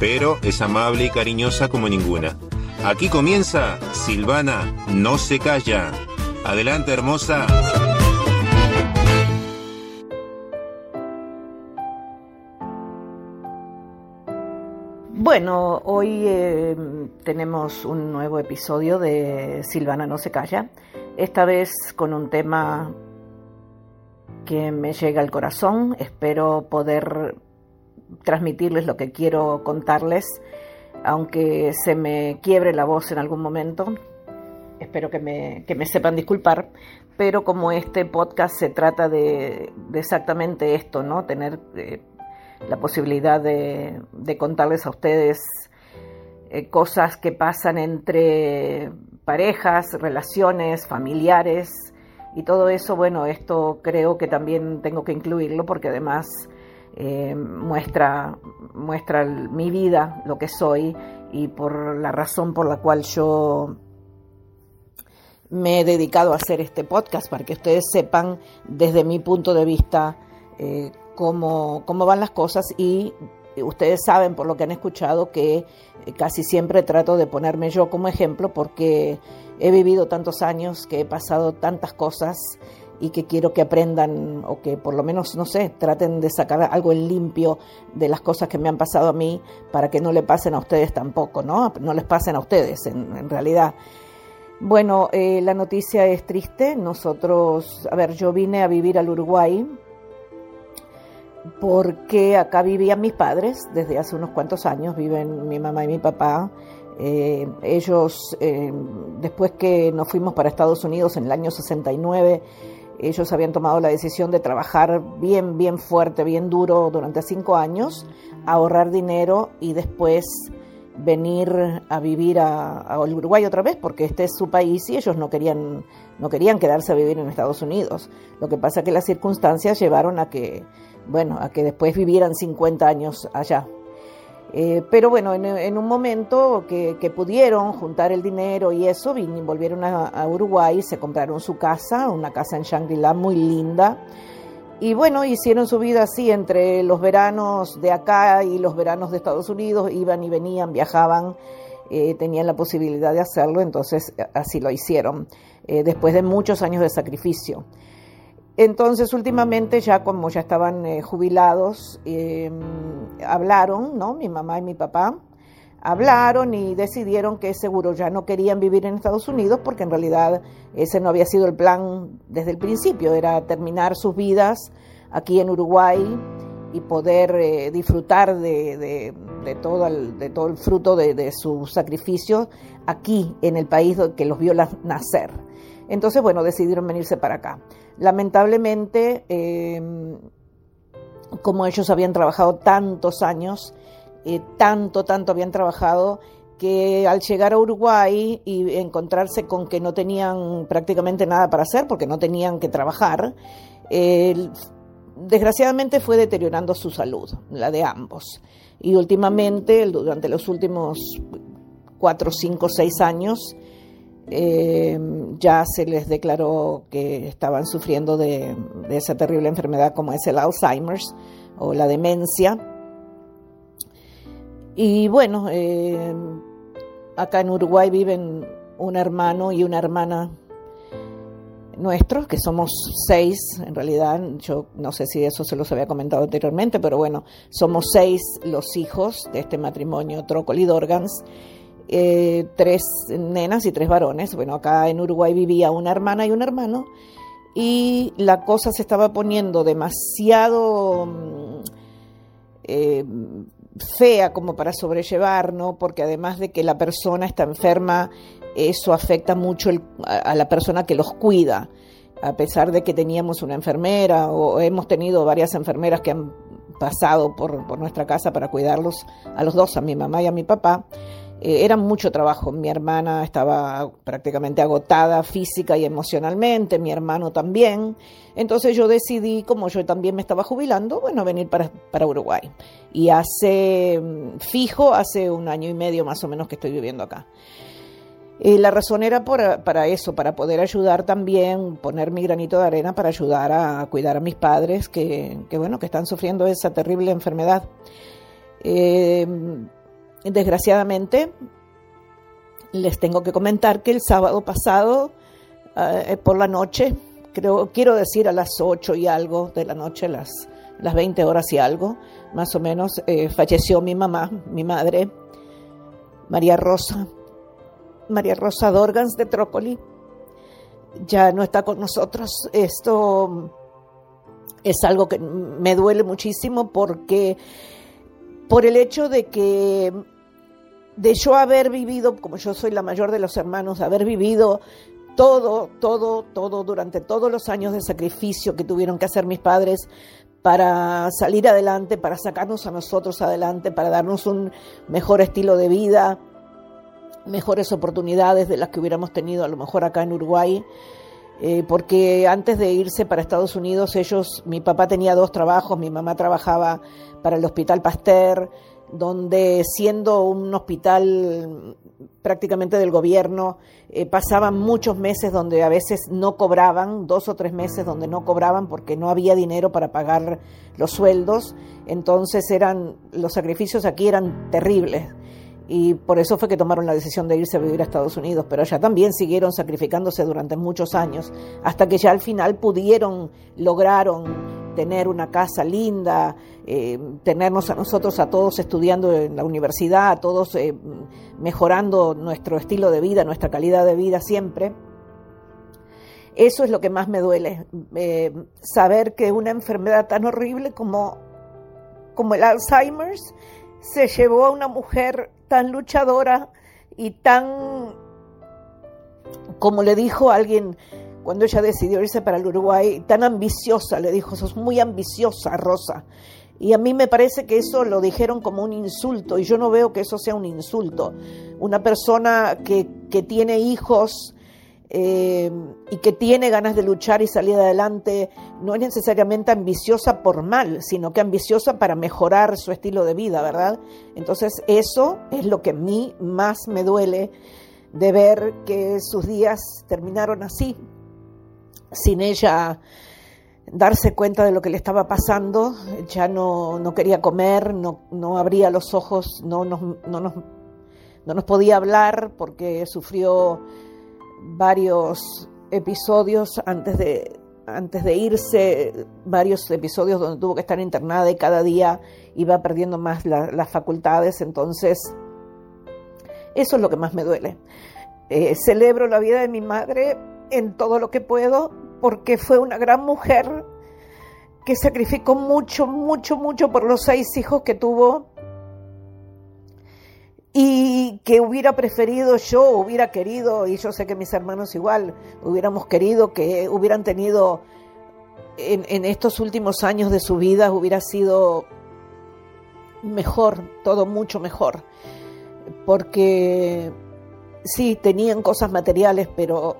pero es amable y cariñosa como ninguna. Aquí comienza Silvana no se calla. Adelante, hermosa. Bueno, hoy eh, tenemos un nuevo episodio de Silvana no se calla, esta vez con un tema que me llega al corazón. Espero poder transmitirles lo que quiero contarles, aunque se me quiebre la voz en algún momento. Espero que me, que me sepan disculpar, pero como este podcast se trata de, exactamente esto, ¿no? Tener eh, la posibilidad de, de, contarles a ustedes eh, cosas que pasan entre parejas, relaciones, familiares, y todo eso, bueno, esto creo que también tengo que incluirlo porque además eh, muestra, muestra mi vida, lo que soy y por la razón por la cual yo me he dedicado a hacer este podcast, para que ustedes sepan desde mi punto de vista eh, cómo, cómo van las cosas y ustedes saben por lo que han escuchado que casi siempre trato de ponerme yo como ejemplo porque he vivido tantos años, que he pasado tantas cosas y que quiero que aprendan o que por lo menos, no sé, traten de sacar algo en limpio de las cosas que me han pasado a mí para que no le pasen a ustedes tampoco, ¿no? No les pasen a ustedes en, realidad. Bueno, eh, la noticia es triste. Nosotros, a ver, yo vine a vivir al Uruguay porque acá vivían mis padres desde hace unos cuantos años, viven mi mamá y mi papá eh, ellos, eh, después que nos fuimos para Estados Unidos en el año 69, ellos habían tomado la decisión de trabajar bien, bien fuerte, bien duro durante cinco años, ahorrar dinero y después venir a vivir a, Uruguay otra vez porque este es su país y ellos no querían no querían quedarse a vivir en Estados Unidos. Lo que pasa es que las circunstancias llevaron a que bueno, a que después vivieran 50 años allá. Eh, pero bueno, en, un momento que, pudieron juntar el dinero y eso, volvieron a, Uruguay, se compraron su casa, una casa en Shangri-La muy linda. Y bueno, hicieron su vida así entre los veranos de acá y los veranos de Estados Unidos, iban y venían, viajaban, eh, tenían la posibilidad de hacerlo, entonces así lo hicieron, eh, después de muchos años de sacrificio. Entonces, últimamente, ya como ya estaban eh, jubilados, eh, hablaron, ¿no? Mi mamá y mi papá hablaron y decidieron que seguro ya no querían vivir en Estados Unidos porque en realidad ese no había sido el plan desde el principio, era terminar sus vidas aquí en Uruguay y poder eh, disfrutar de, todo el, de todo el fruto de, su sacrificio aquí en el país que los vio nacer. Entonces, bueno, decidieron venirse para acá. Lamentablemente, em, como ellos habían trabajado tantos años, eh, tanto, tanto habían trabajado, que al llegar a Uruguay y encontrarse con que no tenían prácticamente nada para hacer, porque no tenían que trabajar, desgraciadamente fue deteriorando su salud, la de ambos. Y últimamente, durante los últimos cuatro, cinco, seis años, eh, ya se les declaró que estaban sufriendo de, esa terrible enfermedad como es el Alzheimer's o la demencia. Y bueno, eh, acá en Uruguay viven un hermano y una hermana nuestros, que somos seis, en realidad, yo no sé si eso se los había comentado anteriormente, pero bueno, somos seis los hijos de este matrimonio Trócoli Dorgans eh, tres nenas y tres varones. Bueno, acá en Uruguay vivía una hermana y un hermano y la cosa se estaba poniendo demasiado mm, eh, fea como para sobrellevar, ¿no? Porque además de que la persona está enferma, eso afecta mucho a la persona que los cuida. A pesar de que teníamos una enfermera o hemos tenido varias enfermeras que han pasado por, por nuestra casa para cuidarlos a los dos, a mi mamá y a mi papá, eh, era mucho trabajo. Mi hermana estaba prácticamente agotada física y emocionalmente, mi hermano también. Entonces yo decidí, como yo también me estaba jubilando, bueno, venir para, para Uruguay. Y hace, mm, fijo, hace un año y medio más o menos que estoy viviendo acá. Y la razón era para eso, para poder ayudar también, poner mi granito de arena para ayudar a, cuidar a mis padres que, que, bueno, que están sufriendo esa terrible enfermedad. Eh, desgraciadamente, les tengo que comentar que el sábado pasado, eh, por la noche, creo, quiero decir a las 8 y algo de la noche, las, las 20 horas y algo, más o menos, eh, falleció mi mamá, mi madre, María Rosa, María Rosa Dorgans de Trócoli. Ya no está con nosotros. Esto es algo que me duele muchísimo porque por el hecho de que de yo haber vivido, como yo soy la mayor de los hermanos, haber vivido todo, todo, todo, durante todos los años de sacrificio que tuvieron que hacer mis padres para salir adelante, para sacarnos a nosotros adelante, para darnos un mejor estilo de vida, mejores oportunidades de las que hubiéramos tenido a lo mejor acá en Uruguay. Eh, porque antes de irse para Estados Unidos, ellos, mi papá tenía dos trabajos, mi mamá trabajaba para el Hospital Pasteur, donde siendo un hospital prácticamente del gobierno, eh, pasaban muchos meses donde a veces no cobraban, dos o tres meses donde no cobraban porque no había dinero para pagar los sueldos, entonces eran, los sacrificios aquí eran terribles. Y por eso fue que tomaron la decisión de irse a vivir a Estados Unidos, pero allá también siguieron sacrificándose durante muchos años, hasta que ya al final pudieron, lograron tener una casa linda, eh, tenernos a nosotros a todos estudiando en la universidad, a todos eh, mejorando nuestro estilo de vida, nuestra calidad de vida siempre. Eso es lo que más me duele, eh, saber que una enfermedad tan horrible como, como el Alzheimer's se llevó a una mujer tan luchadora y tan, como le dijo alguien cuando ella decidió irse para el Uruguay, tan ambiciosa, le dijo, sos muy ambiciosa, Rosa. Y a mí me parece que eso lo dijeron como un insulto, y yo no veo que eso sea un insulto. Una persona que, que tiene hijos eh, y que tiene ganas de luchar y salir adelante, no es necesariamente ambiciosa por mal, sino que ambiciosa para mejorar su estilo de vida, ¿verdad? Entonces eso es lo que a mí más me duele de ver que sus días terminaron así, sin ella darse cuenta de lo que le estaba pasando, ya no, no quería comer, no, no, abría los ojos, no nos, no, no nos podía hablar porque sufrió varios episodios antes de, antes de irse, varios episodios donde tuvo que estar internada y cada día iba perdiendo más las facultades, entonces eso es lo que más me duele. Eh, celebro la vida de mi madre en todo lo que puedo porque fue una gran mujer que sacrificó mucho, mucho, mucho por los seis hijos que tuvo. Y que hubiera preferido yo, hubiera querido, y yo sé que mis hermanos igual, hubiéramos querido que hubieran tenido en, estos últimos años de su vida, hubiera sido mejor, todo mucho mejor, porque sí, tenían cosas materiales, pero,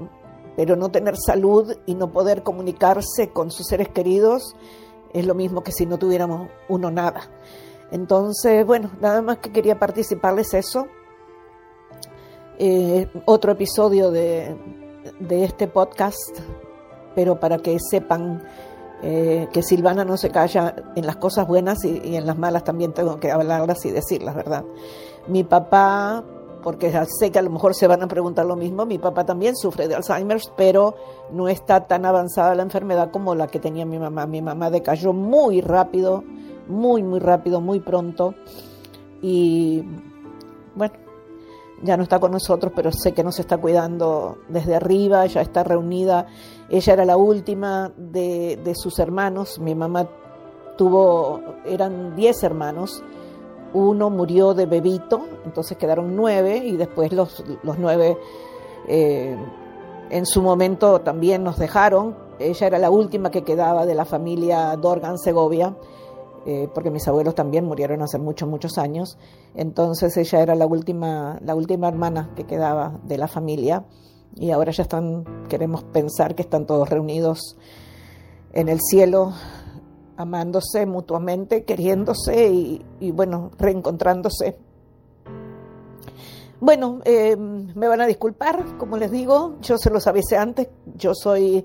pero no tener salud y no poder comunicarse con sus seres queridos es lo mismo que si no tuviéramos uno nada. Entonces, bueno, nada más que quería participarles eso. Eh, otro episodio de, este podcast, pero para que sepan eh, que Silvana no se calla en las cosas buenas y, en las malas también tengo que hablarlas y decirlas, ¿verdad? Mi papá, porque sé que a lo mejor se van a preguntar lo mismo, mi papá también sufre de Alzheimer, pero no está tan avanzada la enfermedad como la que tenía mi mamá. Mi mamá decayó muy rápido muy, muy rápido, muy pronto. Y bueno, ya no está con nosotros, pero sé que nos está cuidando desde arriba, ya está reunida. Ella era la última de, de sus hermanos. Mi mamá tuvo, eran diez hermanos. Uno murió de bebito, entonces quedaron nueve y después los, los nueve eh, en su momento también nos dejaron. Ella era la última que quedaba de la familia Dorgan Segovia eh, porque mis abuelos también murieron hace muchos, muchos años. Entonces ella era la última, la última hermana que quedaba de la familia y ahora ya están, queremos pensar que están todos reunidos en el cielo, amándose mutuamente, queriéndose y, bueno, reencontrándose. Bueno, eh, me van a disculpar, como les digo, yo se los avisé antes, yo soy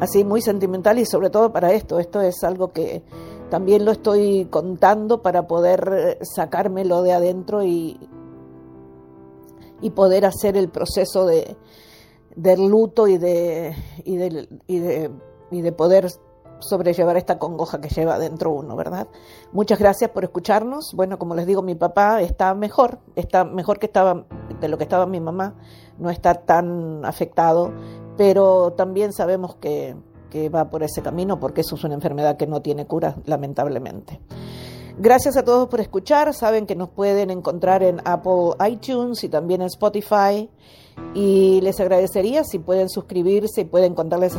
así muy sentimental y sobre todo para esto, esto es algo que también lo estoy contando para poder sacármelo de adentro y, y poder hacer el proceso de, del luto y de, y de, y de, y de poder sobrellevar esta congoja que lleva dentro uno, ¿verdad? Muchas gracias por escucharnos. Bueno, como les digo, mi papá está mejor, está mejor que estaba de lo que estaba mi mamá, no está tan afectado, pero también sabemos que, que va por ese camino porque eso es una enfermedad que no tiene cura, lamentablemente. Gracias a todos por escuchar. Saben que nos pueden encontrar en Apple iTunes y también en Spotify. Y les agradecería si pueden suscribirse y pueden contarles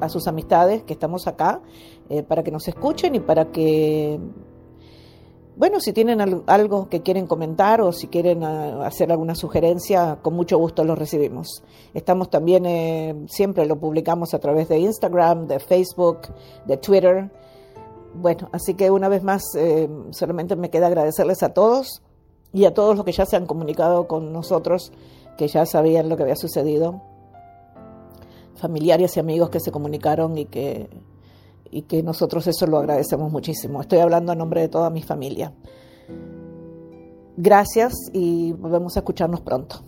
a, sus amistades que estamos acá eh, para que nos escuchen y para que, bueno, si tienen algo que quieren comentar o si quieren ah, hacer alguna sugerencia, con mucho gusto los recibimos. Estamos también, eh, siempre lo publicamos a través de Instagram, de Facebook, de Twitter. Bueno, así que una vez más, eh, solamente me queda agradecerles a todos y a todos los que ya se han comunicado con nosotros, que ya sabían lo que había sucedido, familiares y amigos que se comunicaron y que, y que nosotros eso lo agradecemos muchísimo. Estoy hablando a nombre de toda mi familia. Gracias y volvemos a escucharnos pronto.